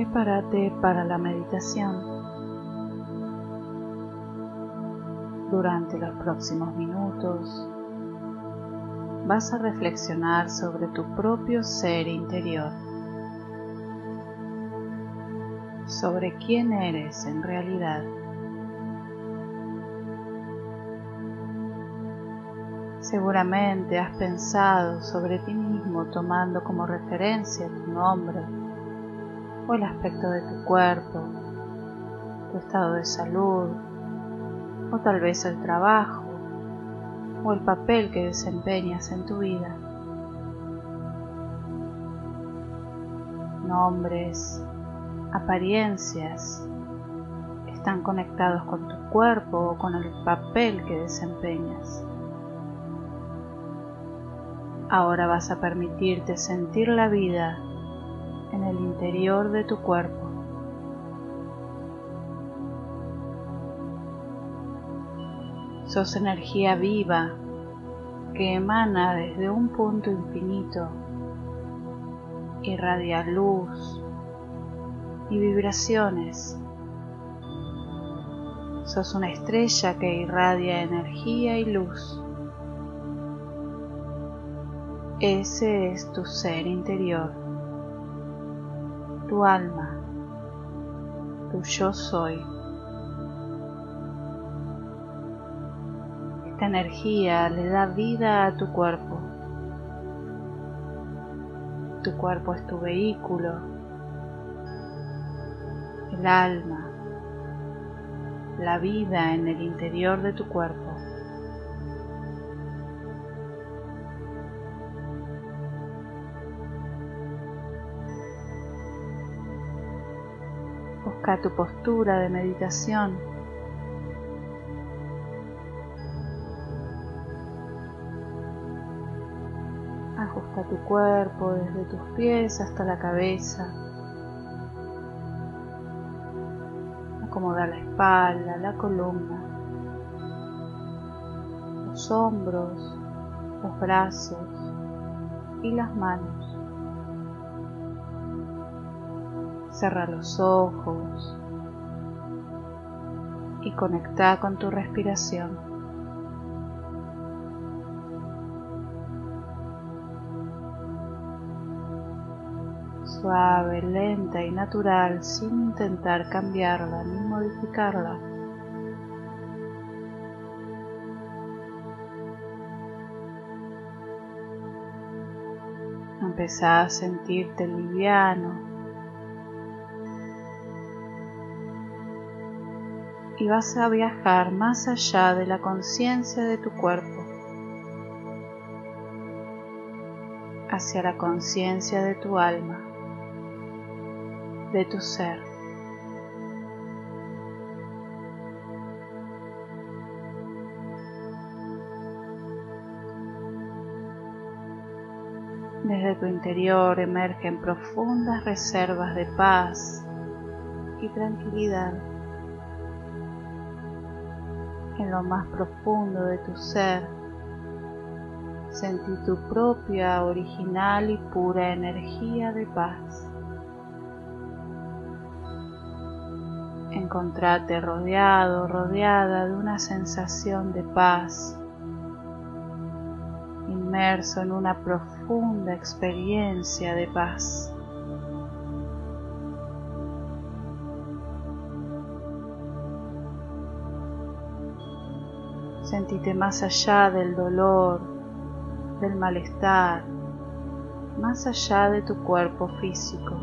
Prepárate para la meditación. Durante los próximos minutos vas a reflexionar sobre tu propio ser interior, sobre quién eres en realidad. Seguramente has pensado sobre ti mismo tomando como referencia tu nombre o el aspecto de tu cuerpo, tu estado de salud o tal vez el trabajo o el papel que desempeñas en tu vida. Nombres, apariencias, están conectados con tu cuerpo o con el papel que desempeñas. Ahora vas a permitirte sentir la vida en el interior de tu cuerpo. Sos energía viva que emana desde un punto infinito, irradia luz y vibraciones. Sos una estrella que irradia energía y luz. Ese es tu ser interior, tu alma, tu yo soy. Esta energía le da vida a tu cuerpo. Tu cuerpo es tu vehículo, el alma, la vida en el interior de tu cuerpo. Tu postura de meditación. Ajusta tu cuerpo desde tus pies hasta la cabeza. Acomoda la espalda, la columna, los hombros, los brazos y las manos. Cerra los ojos y conecta con tu respiración. Suave, lenta y natural sin intentar cambiarla ni modificarla. Empezá a sentirte liviano y vas a viajar más allá de la conciencia de tu cuerpo, hacia la conciencia de tu alma, de tu ser. Desde tu interior emergen profundas reservas de paz y tranquilidad en lo más profundo de tu ser, sentí tu propia original y pura energía de paz. Encontrate rodeado, rodeada de una sensación de paz, inmerso en una profunda experiencia de paz. Sentite más allá del dolor, del malestar, más allá de tu cuerpo físico.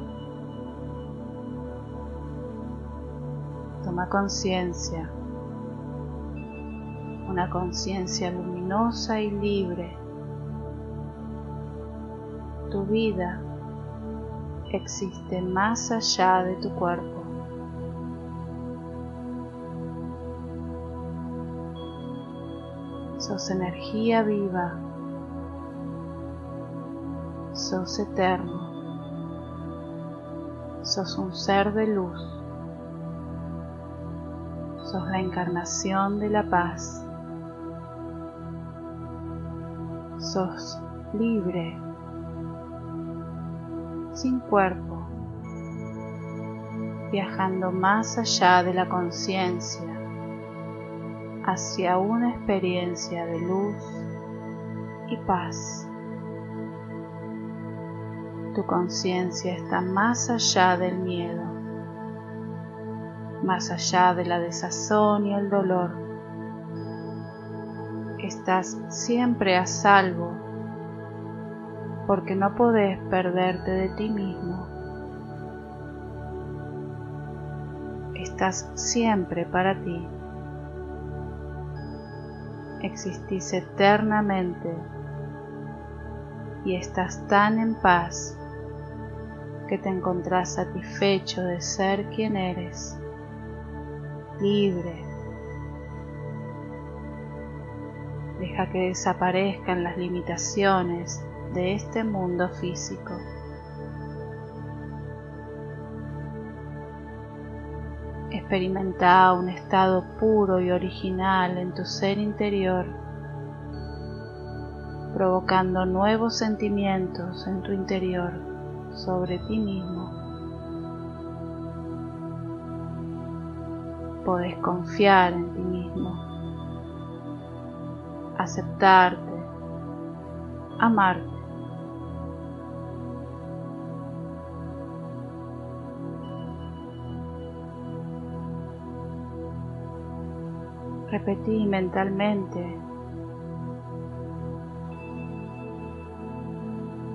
Toma conciencia, una conciencia luminosa y libre. Tu vida existe más allá de tu cuerpo. Sos energía viva, sos eterno, sos un ser de luz, sos la encarnación de la paz, sos libre, sin cuerpo, viajando más allá de la conciencia hacia una experiencia de luz y paz. Tu conciencia está más allá del miedo, más allá de la desazón y el dolor. Estás siempre a salvo porque no podés perderte de ti mismo. Estás siempre para ti existís eternamente y estás tan en paz que te encontrás satisfecho de ser quien eres, libre. Deja que desaparezcan las limitaciones de este mundo físico. Experimenta un estado puro y original en tu ser interior, provocando nuevos sentimientos en tu interior sobre ti mismo. Podés confiar en ti mismo, aceptarte, amarte. Repetí mentalmente,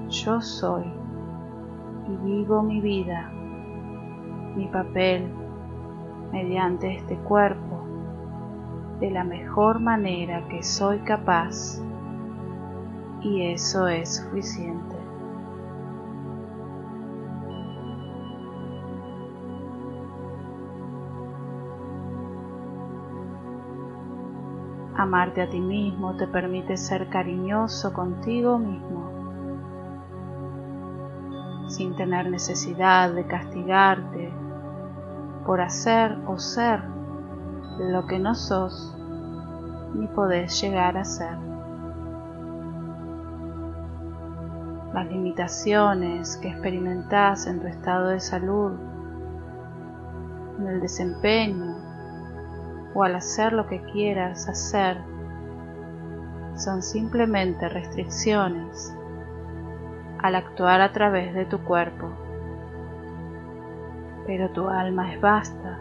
yo soy y vivo mi vida, mi papel mediante este cuerpo de la mejor manera que soy capaz y eso es suficiente. Amarte a ti mismo te permite ser cariñoso contigo mismo, sin tener necesidad de castigarte por hacer o ser lo que no sos ni podés llegar a ser. Las limitaciones que experimentás en tu estado de salud, en el desempeño, o al hacer lo que quieras hacer son simplemente restricciones al actuar a través de tu cuerpo. Pero tu alma es vasta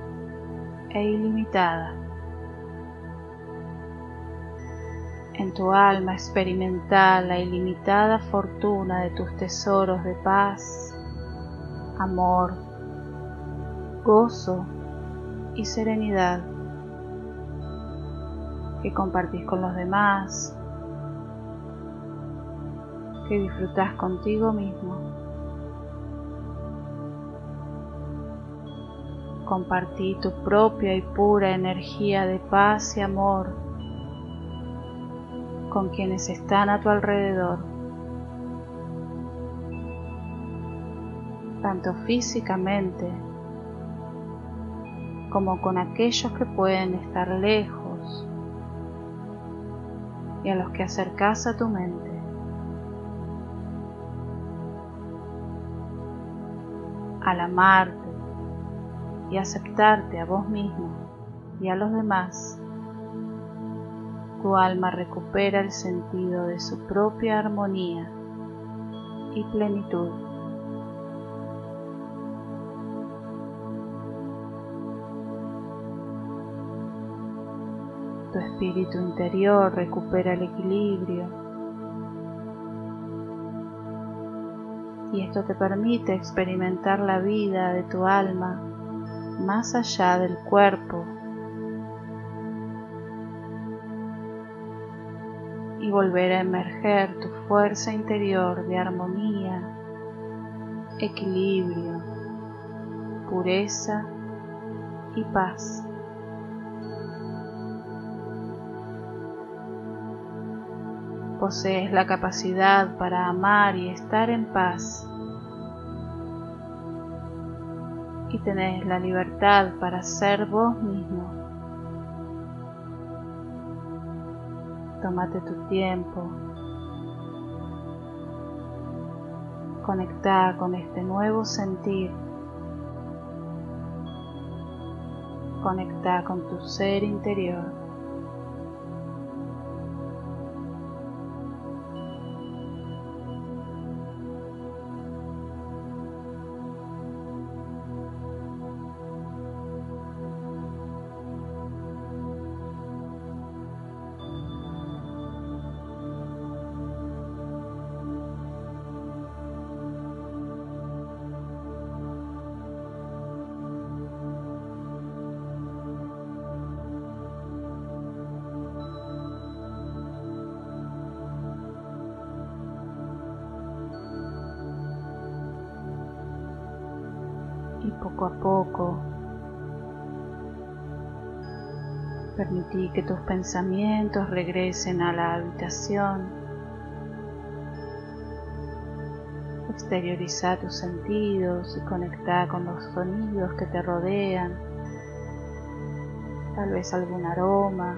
e ilimitada. En tu alma experimenta la ilimitada fortuna de tus tesoros de paz, amor, gozo y serenidad que compartís con los demás, que disfrutas contigo mismo. Compartí tu propia y pura energía de paz y amor con quienes están a tu alrededor, tanto físicamente como con aquellos que pueden estar lejos y a los que acercas a tu mente. Al amarte y aceptarte a vos mismo y a los demás, tu alma recupera el sentido de su propia armonía y plenitud. Tu espíritu interior recupera el equilibrio y esto te permite experimentar la vida de tu alma más allá del cuerpo y volver a emerger tu fuerza interior de armonía, equilibrio, pureza y paz. Posees la capacidad para amar y estar en paz. Y tenés la libertad para ser vos mismo. Tómate tu tiempo. Conecta con este nuevo sentir Conecta con tu ser interior. Y poco a poco permití que tus pensamientos regresen a la habitación. Exterioriza tus sentidos y conecta con los sonidos que te rodean, tal vez algún aroma,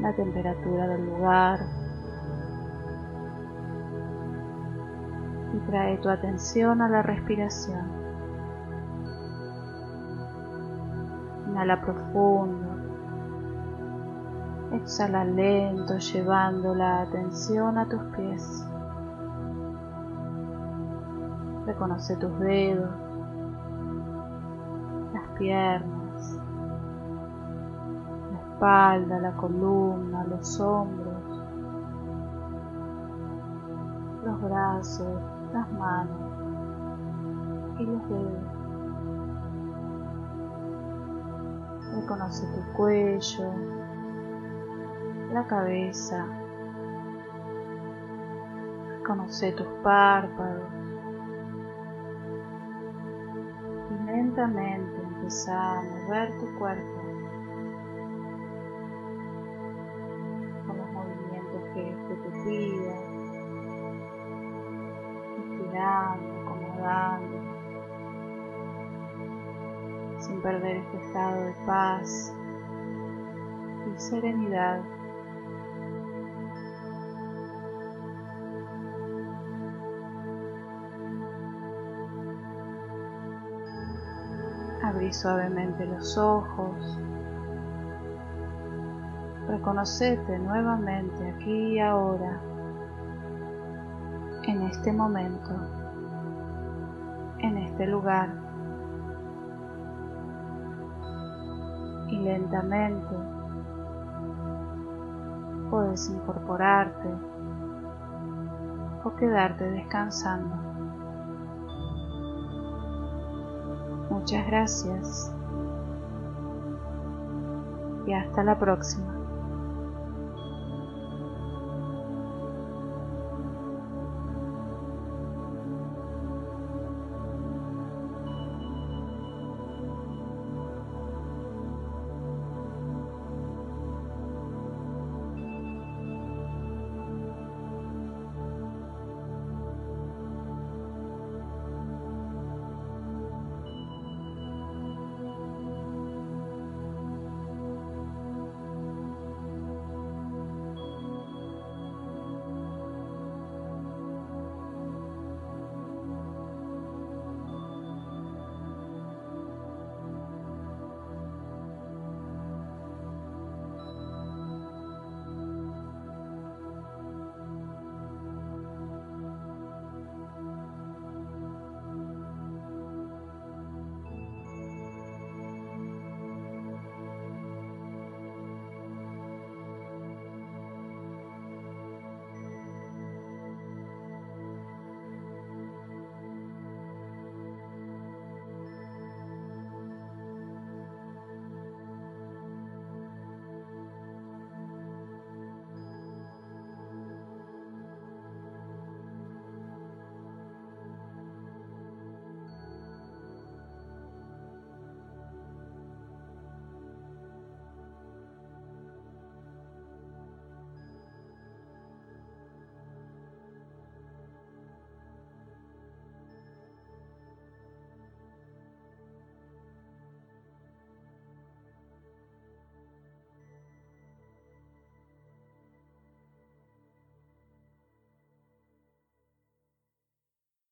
la temperatura del lugar. Y trae tu atención a la respiración. Inhala profundo. Exhala lento llevando la atención a tus pies. Reconoce tus dedos, las piernas, la espalda, la columna, los hombros, los brazos, las manos y los dedos. Reconoce tu cuello, la cabeza. Reconoce tus párpados. Y lentamente empieza a mover tu cuerpo perder este estado de paz y serenidad. Abrí suavemente los ojos. Reconocete nuevamente aquí y ahora en este momento, en este lugar. Y lentamente puedes incorporarte o quedarte descansando. Muchas gracias y hasta la próxima.